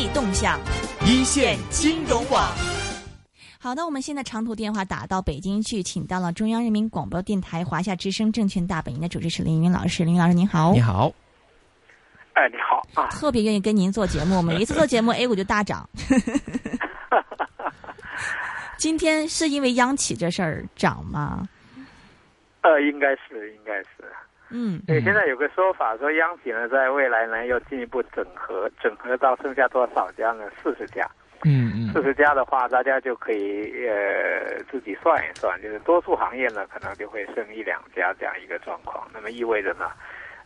济动向，一线金融网。好的，我们现在长途电话打到北京去，请到了中央人民广播电台华夏之声证券大本营的主持是林云老师。林云老师您好，你好。哎，你好啊！特别愿意跟您做节目，每一次做节目，A 股就大涨。今天是因为央企这事儿涨吗？呃，应该是，应该是。嗯，对，现在有个说法说，央企呢，在未来呢，要进一步整合，整合到剩下多少家呢？四十家。嗯嗯。四十家的话，大家就可以呃自己算一算，就是多数行业呢，可能就会剩一两家这样一个状况。那么意味着呢？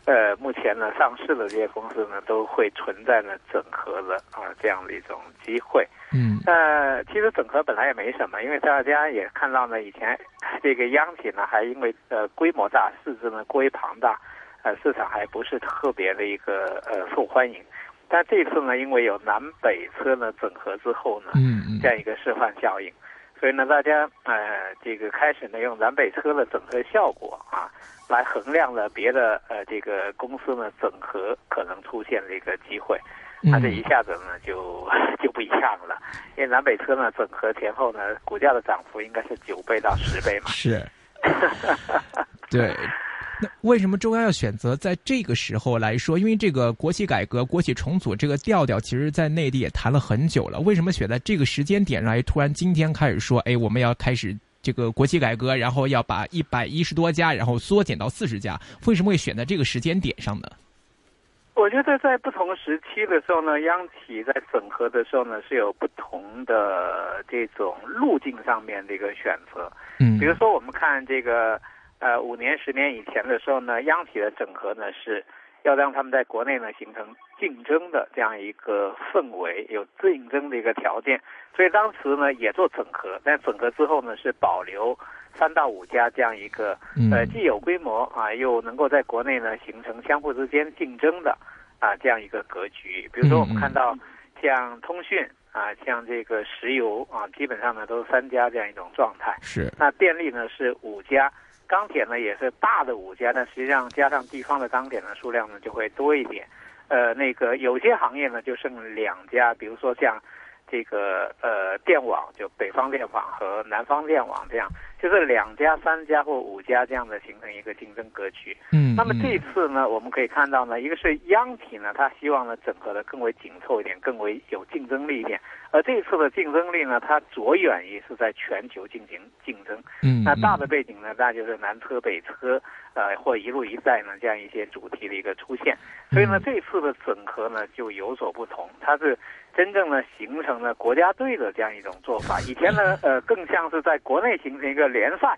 呃，目前呢，上市的这些公司呢，都会存在呢整合的啊这样的一种机会。嗯。呃，其实整合本来也没什么，因为大家也看到呢，以前这个央企呢，还因为呃规模大、市值呢过于庞大，呃市场还不是特别的一个呃受欢迎。但这次呢，因为有南北车呢整合之后呢，嗯这样一个示范效应，所以呢，大家呃这个开始呢用南北车的整合效果啊。来衡量了别的呃这个公司呢整合可能出现的一个机会，那这一下子呢就 就不一样了，因为南北车呢整合前后呢股价的涨幅应该是九倍到十倍嘛。是，对，那为什么中央要选择在这个时候来说？因为这个国企改革、国企重组这个调调，其实在内地也谈了很久了。为什么选在这个时间点上，突然今天开始说，哎，我们要开始？这个国企改革，然后要把一百一十多家，然后缩减到四十家，为什么会选在这个时间点上呢？我觉得在不同时期的时候呢，央企在整合的时候呢，是有不同的这种路径上面的一个选择。嗯，比如说我们看这个呃五年、十年以前的时候呢，央企的整合呢是。要让他们在国内呢形成竞争的这样一个氛围，有竞争的一个条件，所以当时呢也做整合，但整合之后呢是保留三到五家这样一个呃既有规模啊又能够在国内呢形成相互之间竞争的啊这样一个格局。比如说我们看到像通讯啊，像这个石油啊，基本上呢都是三家这样一种状态。是。那电力呢是五家。钢铁呢也是大的五家，但实际上加上地方的钢铁呢数量呢就会多一点。呃，那个有些行业呢就剩两家，比如说像这个呃电网，就北方电网和南方电网这样。就是两家、三家或五家这样的形成一个竞争格局。嗯，那么这次呢，我们可以看到呢，一个是央企呢，它希望呢整合的更为紧凑一点，更为有竞争力一点。而这次的竞争力呢，它着眼于是在全球进行竞争。嗯，那大的背景呢，那就是南车北车，呃，或一路一带呢这样一些主题的一个出现。所以呢，这次的整合呢就有所不同，它是。真正的形成了国家队的这样一种做法，以前呢，呃，更像是在国内形成一个联赛，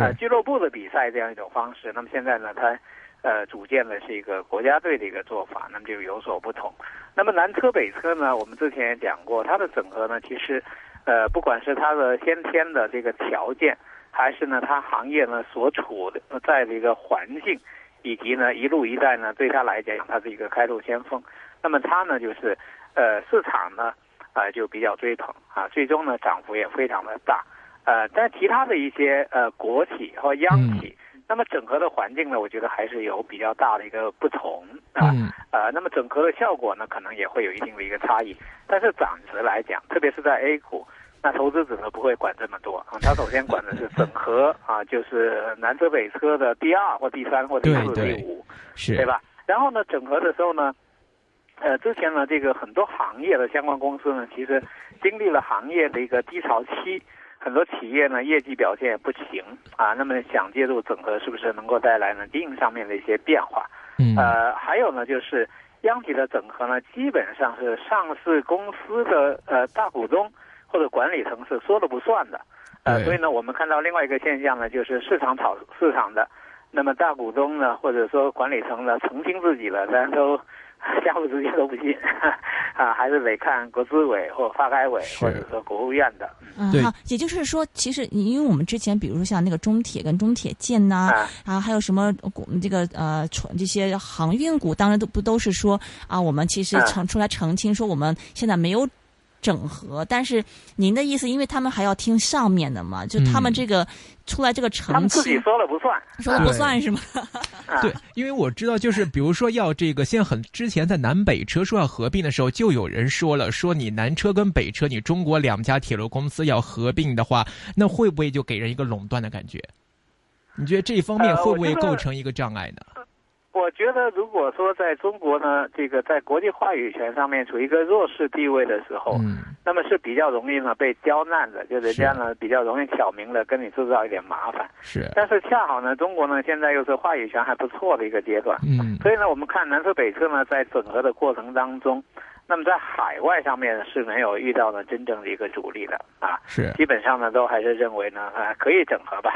呃，俱乐部的比赛这样一种方式。那么现在呢，它，呃，组建的是一个国家队的一个做法，那么就有所不同。那么南车北车呢，我们之前也讲过，它的整合呢，其实，呃，不管是它的先天的这个条件，还是呢它行业呢所处的在的一个环境，以及呢一路一带呢，对它来讲，它是一个开路先锋。那么它呢就是。呃，市场呢，啊，就比较追捧啊，最终呢，涨幅也非常的大，呃，但其他的一些呃国企和央企，那么整合的环境呢，我觉得还是有比较大的一个不同啊，呃，那么整合的效果呢，可能也会有一定的一个差异，但是暂时来讲，特别是在 A 股，那投资者呢不会管这么多啊，他首先管的是整合啊，就是南车北车的第二或第三或第四、第五，是，对吧？然后呢，整合的时候呢。呃，之前呢，这个很多行业的相关公司呢，其实经历了行业的一个低潮期，很多企业呢业绩表现也不行啊。那么想介入整合，是不是能够带来呢经营上面的一些变化？嗯。呃，还有呢，就是央企的整合呢，基本上是上市公司的呃大股东或者管理层是说了不算的。呃，所以呢，我们看到另外一个现象呢，就是市场炒市场的，那么大股东呢，或者说管理层呢，澄清自己了，但都。相互之间都不信 啊，还是得看国资委或发改委或者说国务院的。嗯，好，也就是说，其实因为我们之前，比如说像那个中铁跟中铁建呐，啊，还有什么股这个呃船，这些航运股，当然都不都是说啊，我们其实澄出来澄清说，我们现在没有。整合，但是您的意思，因为他们还要听上面的嘛，就他们这个出来这个成绩，他们自己说了不算，说了不算是吗？对，因为我知道，就是比如说要这个，现在很之前在南北车说要合并的时候，就有人说了，说你南车跟北车，你中国两家铁路公司要合并的话，那会不会就给人一个垄断的感觉？你觉得这一方面会不会构成一个障碍呢？我觉得，如果说在中国呢，这个在国际话语权上面处于一个弱势地位的时候，嗯，那么是比较容易呢被刁难的，就人家呢比较容易挑明了跟你制造一点麻烦。是，但是恰好呢，中国呢现在又是话语权还不错的一个阶段，嗯，所以呢，我们看南车北车呢在整合的过程当中，那么在海外上面是没有遇到呢真正的一个阻力的啊，是，基本上呢都还是认为呢啊可以整合吧，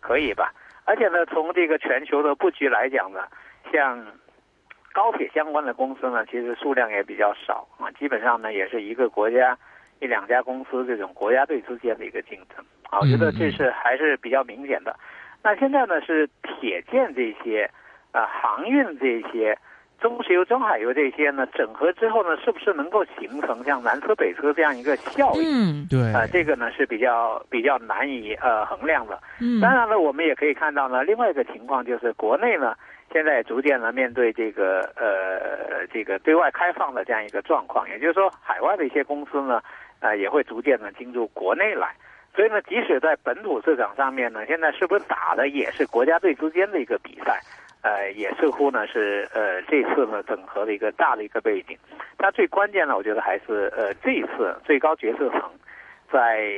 可以吧，而且呢从这个全球的布局来讲呢，像。高铁相关的公司呢，其实数量也比较少啊，基本上呢也是一个国家一两家公司这种国家队之间的一个竞争啊，我觉得这是还是比较明显的。那现在呢是铁建这些啊，航运这些，中石油、中海油这些呢整合之后呢，是不是能够形成像南车北车这样一个效应？嗯，对啊，这个呢是比较比较难以呃衡量的。嗯，当然了，我们也可以看到呢，另外一个情况就是国内呢。现在逐渐呢面对这个呃这个对外开放的这样一个状况，也就是说，海外的一些公司呢，呃也会逐渐的进入国内来。所以呢，即使在本土市场上面呢，现在是不是打的也是国家队之间的一个比赛？呃，也似乎呢是呃这次呢整合的一个大的一个背景。它最关键呢，我觉得还是呃这次最高决策层在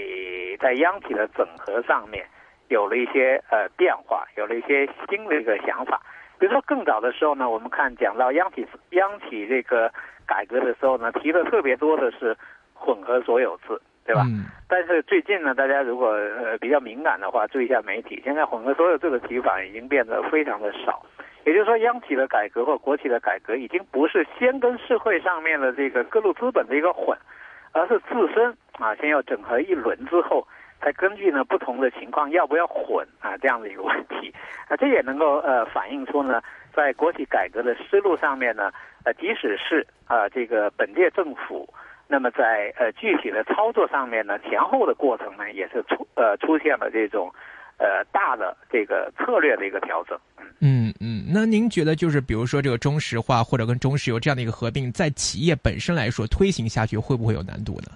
在央企的整合上面有了一些呃变化，有了一些新的一个想法。比如说更早的时候呢，我们看讲到央企央企这个改革的时候呢，提的特别多的是混合所有制，对吧？嗯。但是最近呢，大家如果呃比较敏感的话，注意一下媒体，现在混合所有制的提法已经变得非常的少。也就是说，央企的改革或国企的改革已经不是先跟社会上面的这个各路资本的一个混，而是自身啊先要整合一轮之后。再根据呢不同的情况要不要混啊这样的一个问题，啊这也能够呃反映出呢在国企改革的思路上面呢呃即使是啊这个本届政府，那么在呃具体的操作上面呢前后的过程呢也是出呃出现了这种呃大的这个策略的一个调整。嗯嗯，那您觉得就是比如说这个中石化或者跟中石油这样的一个合并，在企业本身来说推行下去会不会有难度呢？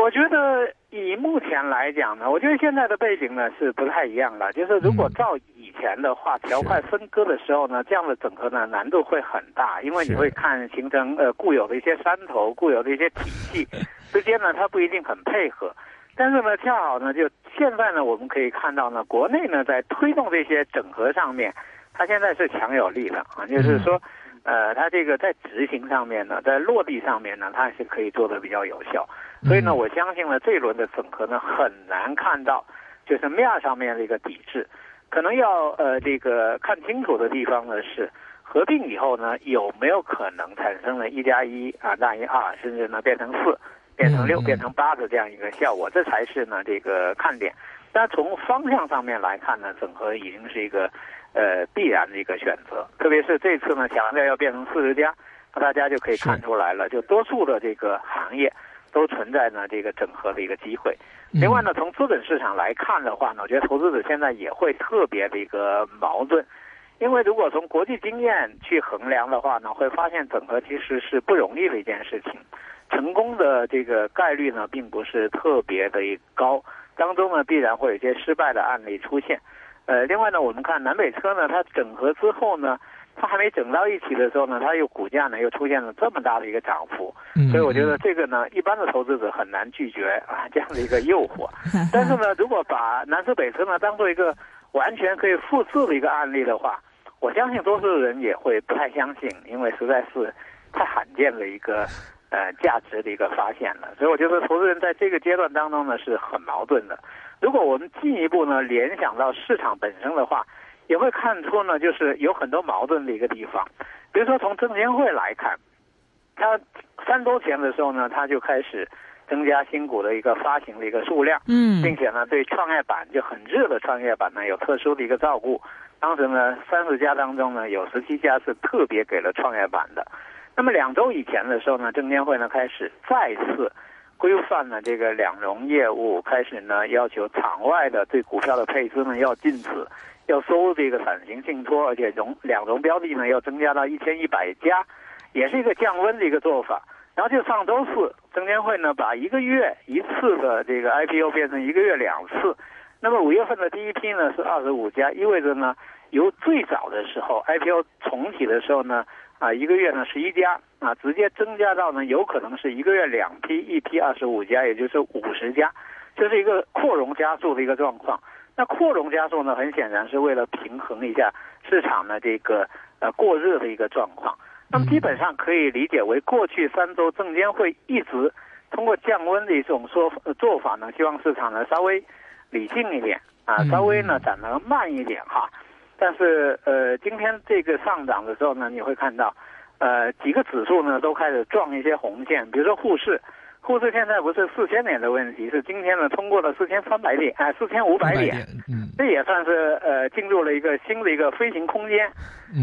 我觉得以目前来讲呢，我觉得现在的背景呢是不太一样的。就是如果照以前的话，条块分割的时候呢，这样的整合呢难度会很大，因为你会看形成呃固有的一些山头、固有的一些体系 之间呢，它不一定很配合。但是呢，恰好呢，就现在呢，我们可以看到呢，国内呢在推动这些整合上面，它现在是强有力的啊，就是说。呃，它这个在执行上面呢，在落地上面呢，它是可以做的比较有效。所以呢，我相信呢，这一轮的整合呢，很难看到就是面上面的一个抵制。可能要呃这个看清楚的地方呢是，合并以后呢，有没有可能产生了一加一啊大于二，甚至呢变成四、变成六、变成八的这样一个效果，这才是呢这个看点。但从方向上面来看呢，整合已经是一个。呃，必然的一个选择，特别是这次呢，强调要变成四十家，那大家就可以看出来了，就多数的这个行业都存在呢这个整合的一个机会。另外呢，从资本市场来看的话呢，我觉得投资者现在也会特别的一个矛盾，因为如果从国际经验去衡量的话呢，会发现整合其实是不容易的一件事情，成功的这个概率呢并不是特别的高，当中呢必然会有一些失败的案例出现。呃，另外呢，我们看南北车呢，它整合之后呢，它还没整到一起的时候呢，它又股价呢又出现了这么大的一个涨幅，所以我觉得这个呢，一般的投资者很难拒绝啊这样的一个诱惑。但是呢，如果把南车北车呢当做一个完全可以复制的一个案例的话，我相信多数人也会不太相信，因为实在是太罕见的一个呃价值的一个发现了。所以我觉得投资人在这个阶段当中呢是很矛盾的。如果我们进一步呢联想到市场本身的话，也会看出呢，就是有很多矛盾的一个地方。比如说从证监会来看，它三周前的时候呢，它就开始增加新股的一个发行的一个数量，嗯，并且呢对创业板就很热的创业板呢有特殊的一个照顾。当时呢三十家当中呢有十七家是特别给了创业板的。那么两周以前的时候呢，证监会呢开始再次规范了这个两融业务，开始呢要求场外的对股票的配资呢要禁止，要收这个散型信托，而且融两融标的呢要增加到一千一百家，也是一个降温的一个做法。然后就上周四，证监会呢把一个月一次的这个 IPO 变成一个月两次。那么五月份的第一批呢是二十五家，意味着呢由最早的时候 IPO 重启的时候呢啊一个月呢十一家啊直接增加到呢有可能是一个月两批，一批二十五家，也就是五十家，这是一个扩容加速的一个状况。那扩容加速呢，很显然是为了平衡一下市场的这个呃过热的一个状况。那么基本上可以理解为，过去三周证监会一直通过降温的一种说做法呢，希望市场呢稍微理性一点啊，稍微呢涨得慢一点哈。但是呃，今天这个上涨的时候呢，你会看到呃几个指数呢都开始撞一些红线，比如说沪市。沪市现在不是四千点的问题，是今天呢通过了四千三百点，哎，四千五百点，嗯，这也算是呃进入了一个新的一个飞行空间。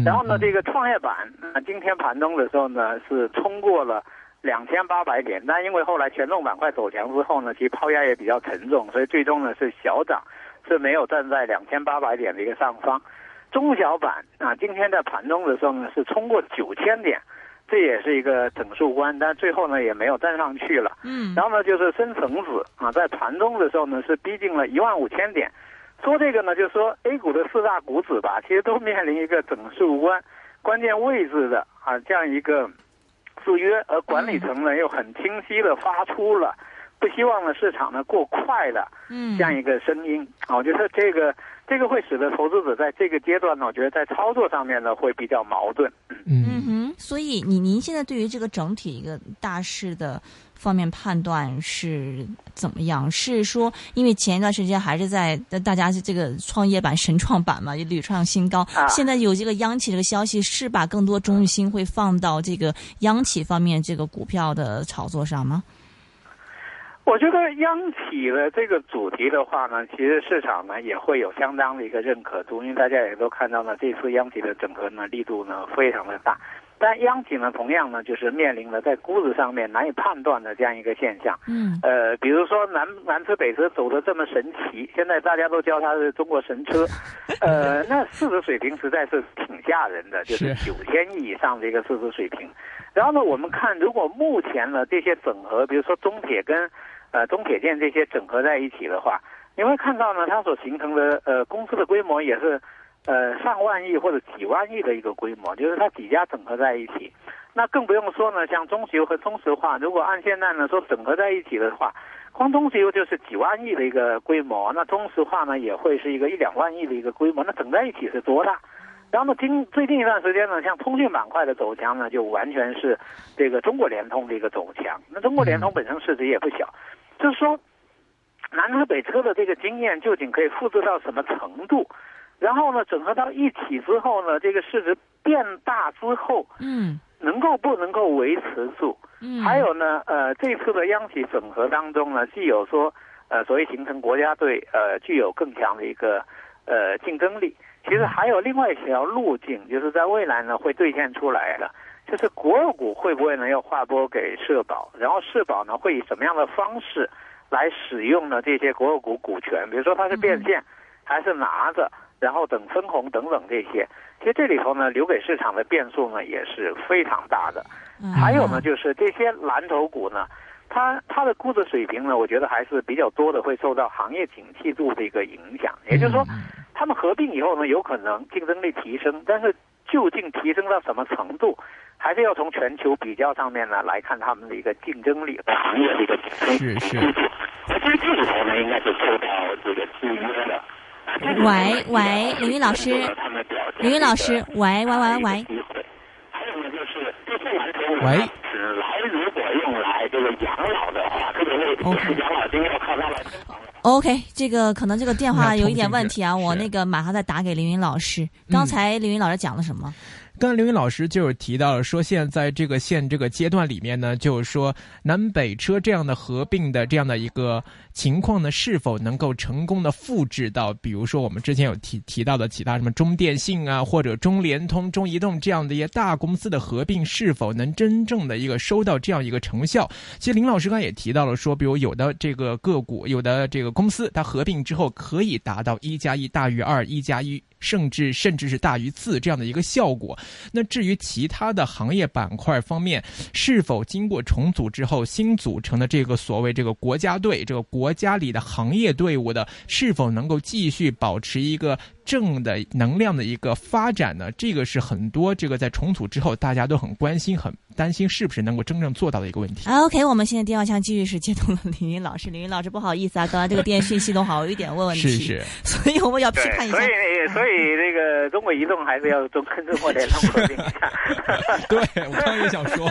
然后呢，这个创业板啊，今天盘中的时候呢是冲过了两千八百点，但因为后来权重板块走强之后呢，其实抛压也比较沉重，所以最终呢是小涨，是没有站在两千八百点的一个上方。中小板啊，今天在盘中的时候呢是冲过九千点。这也是一个整数关，但最后呢也没有站上去了。嗯，然后呢就是深成指啊，在盘中的时候呢是逼近了一万五千点。说这个呢，就是说 A 股的四大股指吧，其实都面临一个整数关关键位置的啊这样一个制约，而管理层呢又很清晰的发出了不希望呢市场呢过快的嗯这样一个声音啊，我觉得这个。这个会使得投资者在这个阶段呢，我觉得在操作上面呢会比较矛盾。嗯哼，所以你您现在对于这个整体一个大势的方面判断是怎么样？是说，因为前一段时间还是在大家是这个创业板、神创板嘛，也屡创新高。现在有这个央企这个消息，是把更多重心会放到这个央企方面这个股票的炒作上吗？我觉得央企的这个主题的话呢，其实市场呢也会有相当的一个认可度，因为大家也都看到呢，这次央企的整合呢力度呢非常的大。但央企呢同样呢就是面临了在估值上面难以判断的这样一个现象。嗯。呃，比如说南南车北车走的这么神奇，现在大家都叫它是中国神车。呃，那市值水平实在是挺吓人的，就是九千亿以上的一个市值水平。然后呢，我们看如果目前呢这些整合，比如说中铁跟呃，中铁建这些整合在一起的话，你会看到呢，它所形成的呃公司的规模也是，呃上万亿或者几万亿的一个规模，就是它几家整合在一起。那更不用说呢，像中石油和中石化，如果按现在呢说整合在一起的话，光中石油就是几万亿的一个规模，那中石化呢也会是一个一两万亿的一个规模，那整在一起是多大？然后呢，今最近一段时间呢，像通讯板块的走强呢，就完全是这个中国联通的一个走强。那中国联通本身市值也不小。就是说，南车北车的这个经验究竟可以复制到什么程度？然后呢，整合到一起之后呢，这个市值变大之后，嗯，能够不能够维持住？嗯，还有呢，呃，这次的央企整合当中呢，既有说，呃，所谓形成国家队，呃，具有更强的一个呃竞争力。其实还有另外一条路径，就是在未来呢会兑现出来的。就是国有股会不会呢要划拨给社保，然后社保呢会以什么样的方式来使用呢这些国有股股权？比如说它是变现，还是拿着，然后等分红等等这些。其实这里头呢留给市场的变数呢也是非常大的。还有呢就是这些蓝筹股呢，它它的估值水平呢，我觉得还是比较多的会受到行业景气度的一个影响。也就是说，他们合并以后呢，有可能竞争力提升，但是究竟提升到什么程度？还是要从全球比较上面呢来看他们的一个竞争力和行业的一个竞争是是。那其实这里头呢，应该是受到这个制约的。喂喂，李云老师，李云老师，喂喂喂喂。还有呢，就是这些蓝筹股喂。只来如果用来这个养老的话，特别是养老金要靠它来。OK，这个可能这个电话有一点问题啊，我那个马上再打给凌云老师。刚才凌云老师讲了什么？刚才刘云老师就是提到了说，现在这个现这个阶段里面呢，就是说南北车这样的合并的这样的一个情况呢，是否能够成功的复制到，比如说我们之前有提提到的其他什么中电信啊，或者中联通、中移动这样的一些大公司的合并，是否能真正的一个收到这样一个成效？其实林老师刚才也提到了说，比如有的这个个股，有的这个公司，它合并之后可以达到一加一大于二，一加一。甚至甚至是大于四这样的一个效果。那至于其他的行业板块方面，是否经过重组之后新组成的这个所谓这个国家队，这个国家里的行业队伍的，是否能够继续保持一个？正的能量的一个发展呢，这个是很多这个在重组之后大家都很关心、很担心是不是能够真正做到的一个问题。OK，我们现在电话线继续是接通了李云老师。李云老师，不好意思啊，刚刚这个电讯系统好有一点问问题，是是，所以我们要批判一下。所以，所以这个中国移动还是要中跟中国联通合并一下。对，我刚刚也想说。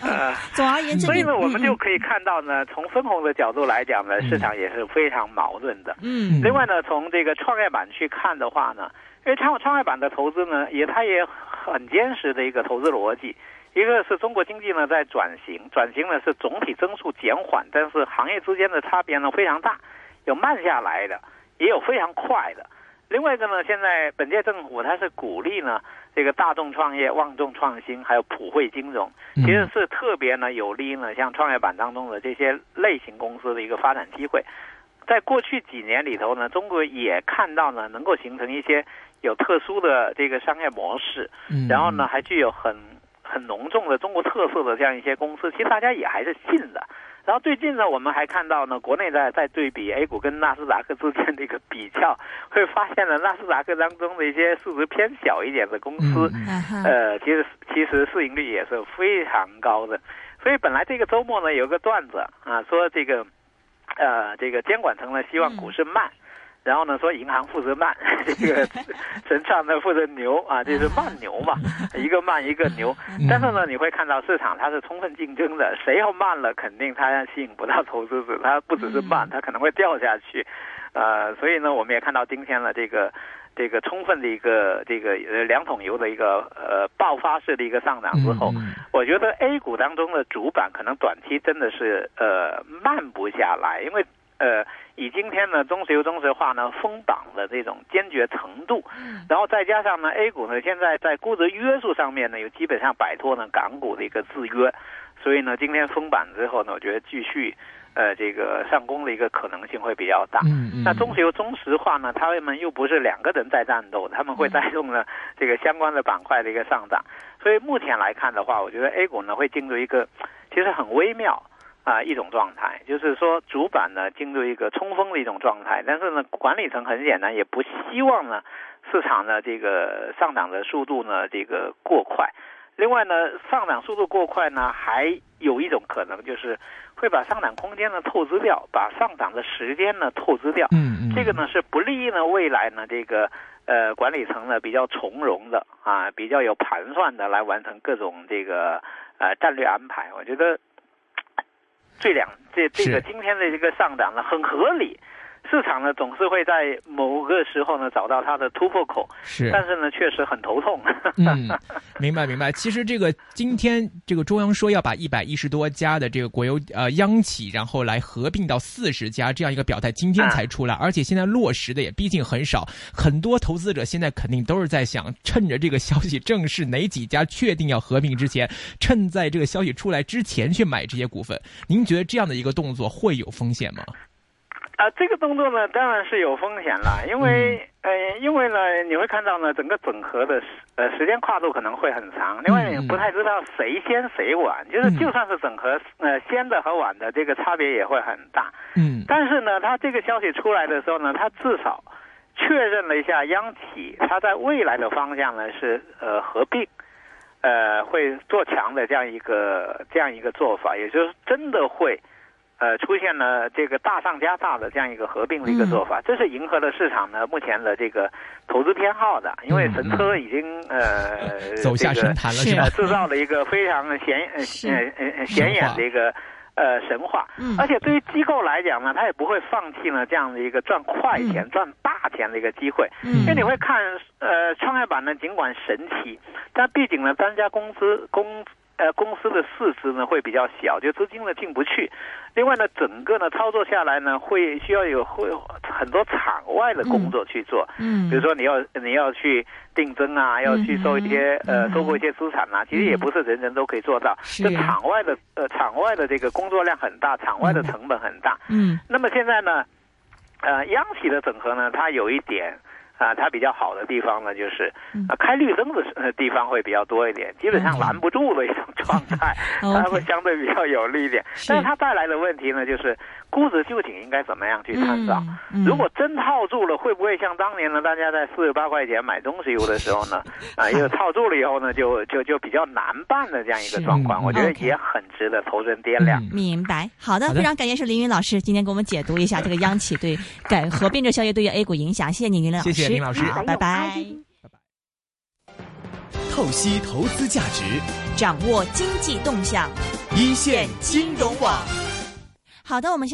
呃，总而言之，所以呢，我们就可以看到呢，从分红的角度来讲呢，市场也是非常矛盾的。嗯。另外呢，从这个创业板去看的话呢，因为创创业板的投资呢，也它也很坚实的一个投资逻辑。一个是中国经济呢在转型，转型呢是总体增速减缓，但是行业之间的差别呢非常大，有慢下来的，也有非常快的。另外一个呢，现在本届政府它是鼓励呢。这个大众创业、万众创新，还有普惠金融，其实是特别呢有利呢，像创业板当中的这些类型公司的一个发展机会。在过去几年里头呢，中国也看到呢，能够形成一些有特殊的这个商业模式，然后呢，还具有很很浓重的中国特色的这样一些公司，其实大家也还是信的。然后最近呢，我们还看到呢，国内在在对比 A 股跟纳斯达克之间的一个比较，会发现呢，纳斯达克当中的一些市值偏小一点的公司，呃，其实其实市盈率也是非常高的。所以本来这个周末呢，有个段子啊，说这个，呃，这个监管层呢希望股市慢。然后呢，说银行负责慢，这个 神创呢负责牛啊，这是慢牛嘛，一个慢一个牛。但是呢，你会看到市场它是充分竞争的，谁要慢了，肯定它吸引不到投资者，它不只是慢，它可能会掉下去。呃，所以呢，我们也看到今天了这个这个充分的一个这个呃两桶油的一个呃爆发式的一个上涨之后，我觉得 A 股当中的主板可能短期真的是呃慢不下来，因为。呃，以今天呢中石油、中石化呢封榜的这种坚决程度，然后再加上呢 A 股呢现在在估值约束上面呢又基本上摆脱了港股的一个制约，所以呢今天封板之后呢，我觉得继续呃这个上攻的一个可能性会比较大。嗯嗯那中石油、中石化呢，他们又不是两个人在战斗，他们会带动呢这个相关的板块的一个上涨。所以目前来看的话，我觉得 A 股呢会进入一个其实很微妙。啊，一种状态，就是说主板呢进入一个冲锋的一种状态，但是呢，管理层很简单，也不希望呢市场的这个上涨的速度呢这个过快。另外呢，上涨速度过快呢，还有一种可能就是会把上涨空间呢透支掉，把上涨的时间呢透支掉。嗯嗯，这个呢是不利于呢未来呢这个呃管理层呢比较从容的啊，比较有盘算的来完成各种这个呃战略安排。我觉得。这两这这个今天的这个上涨呢，很合理。市场呢总是会在某个时候呢找到它的突破口，是，但是呢确实很头痛。嗯，明白明白。其实这个今天这个中央说要把一百一十多家的这个国有呃央企，然后来合并到四十家这样一个表态，今天才出来，而且现在落实的也毕竟很少。很多投资者现在肯定都是在想，趁着这个消息正式哪几家确定要合并之前，趁在这个消息出来之前去买这些股份。您觉得这样的一个动作会有风险吗？啊，这个动作呢，当然是有风险了，因为呃，因为呢，你会看到呢，整个整合的时呃时间跨度可能会很长，另外也不太知道谁先谁晚，就是就算是整合呃先的和晚的这个差别也会很大。嗯，但是呢，它这个消息出来的时候呢，它至少确认了一下央企它在未来的方向呢是呃合并，呃会做强的这样一个这样一个做法，也就是真的会。呃，出现了这个大上加大的这样一个合并的一个做法，这是迎合了市场呢目前的这个投资偏好的，因为神车已经呃 走下神坛了，是吧？制造了一个非常显呃呃显眼的一个呃神话。嗯而且对于机构来讲呢，他也不会放弃呢这样的一个赚快钱、嗯赚大钱的一个机会。嗯因为你会看，呃，创业板呢，尽管神奇，但毕竟呢，单家公司公呃公司的市值呢会比较小，就资金呢进不去。另外呢，整个呢操作下来呢，会需要有会有很多场外的工作去做。嗯，比如说你要你要去定增啊，要去收一些嗯呃收购一些资产啊，其实也不是人人都可以做到。是就场外的呃场外的这个工作量很大，场外的成本很大。嗯那么现在呢，呃，央企的整合呢，它有一点啊、它比较好的地方呢，就是啊呃开绿灯的呃地方会比较多一点，基本上拦不住的一种状 态，它会相对比较有利一点。但是它带来的问题呢，就是估值究竟应该怎么样去参照？嗯。如果真套住了，会不会像当年呢，大家在四十八块钱买东西油的时候呢，啊，因为套住了以后呢，就就就比较难办的这样一个状况，我觉得也很值得投资人掂量。嗯。明白，好的，非常感谢是林云老师今天给我们解读一下这个央企对改合并这效益对于 A 股影响，谢谢您，林老师，谢谢林老师好，拜拜。透析投资价值，掌握经济动向，一线金融网。好的，我们现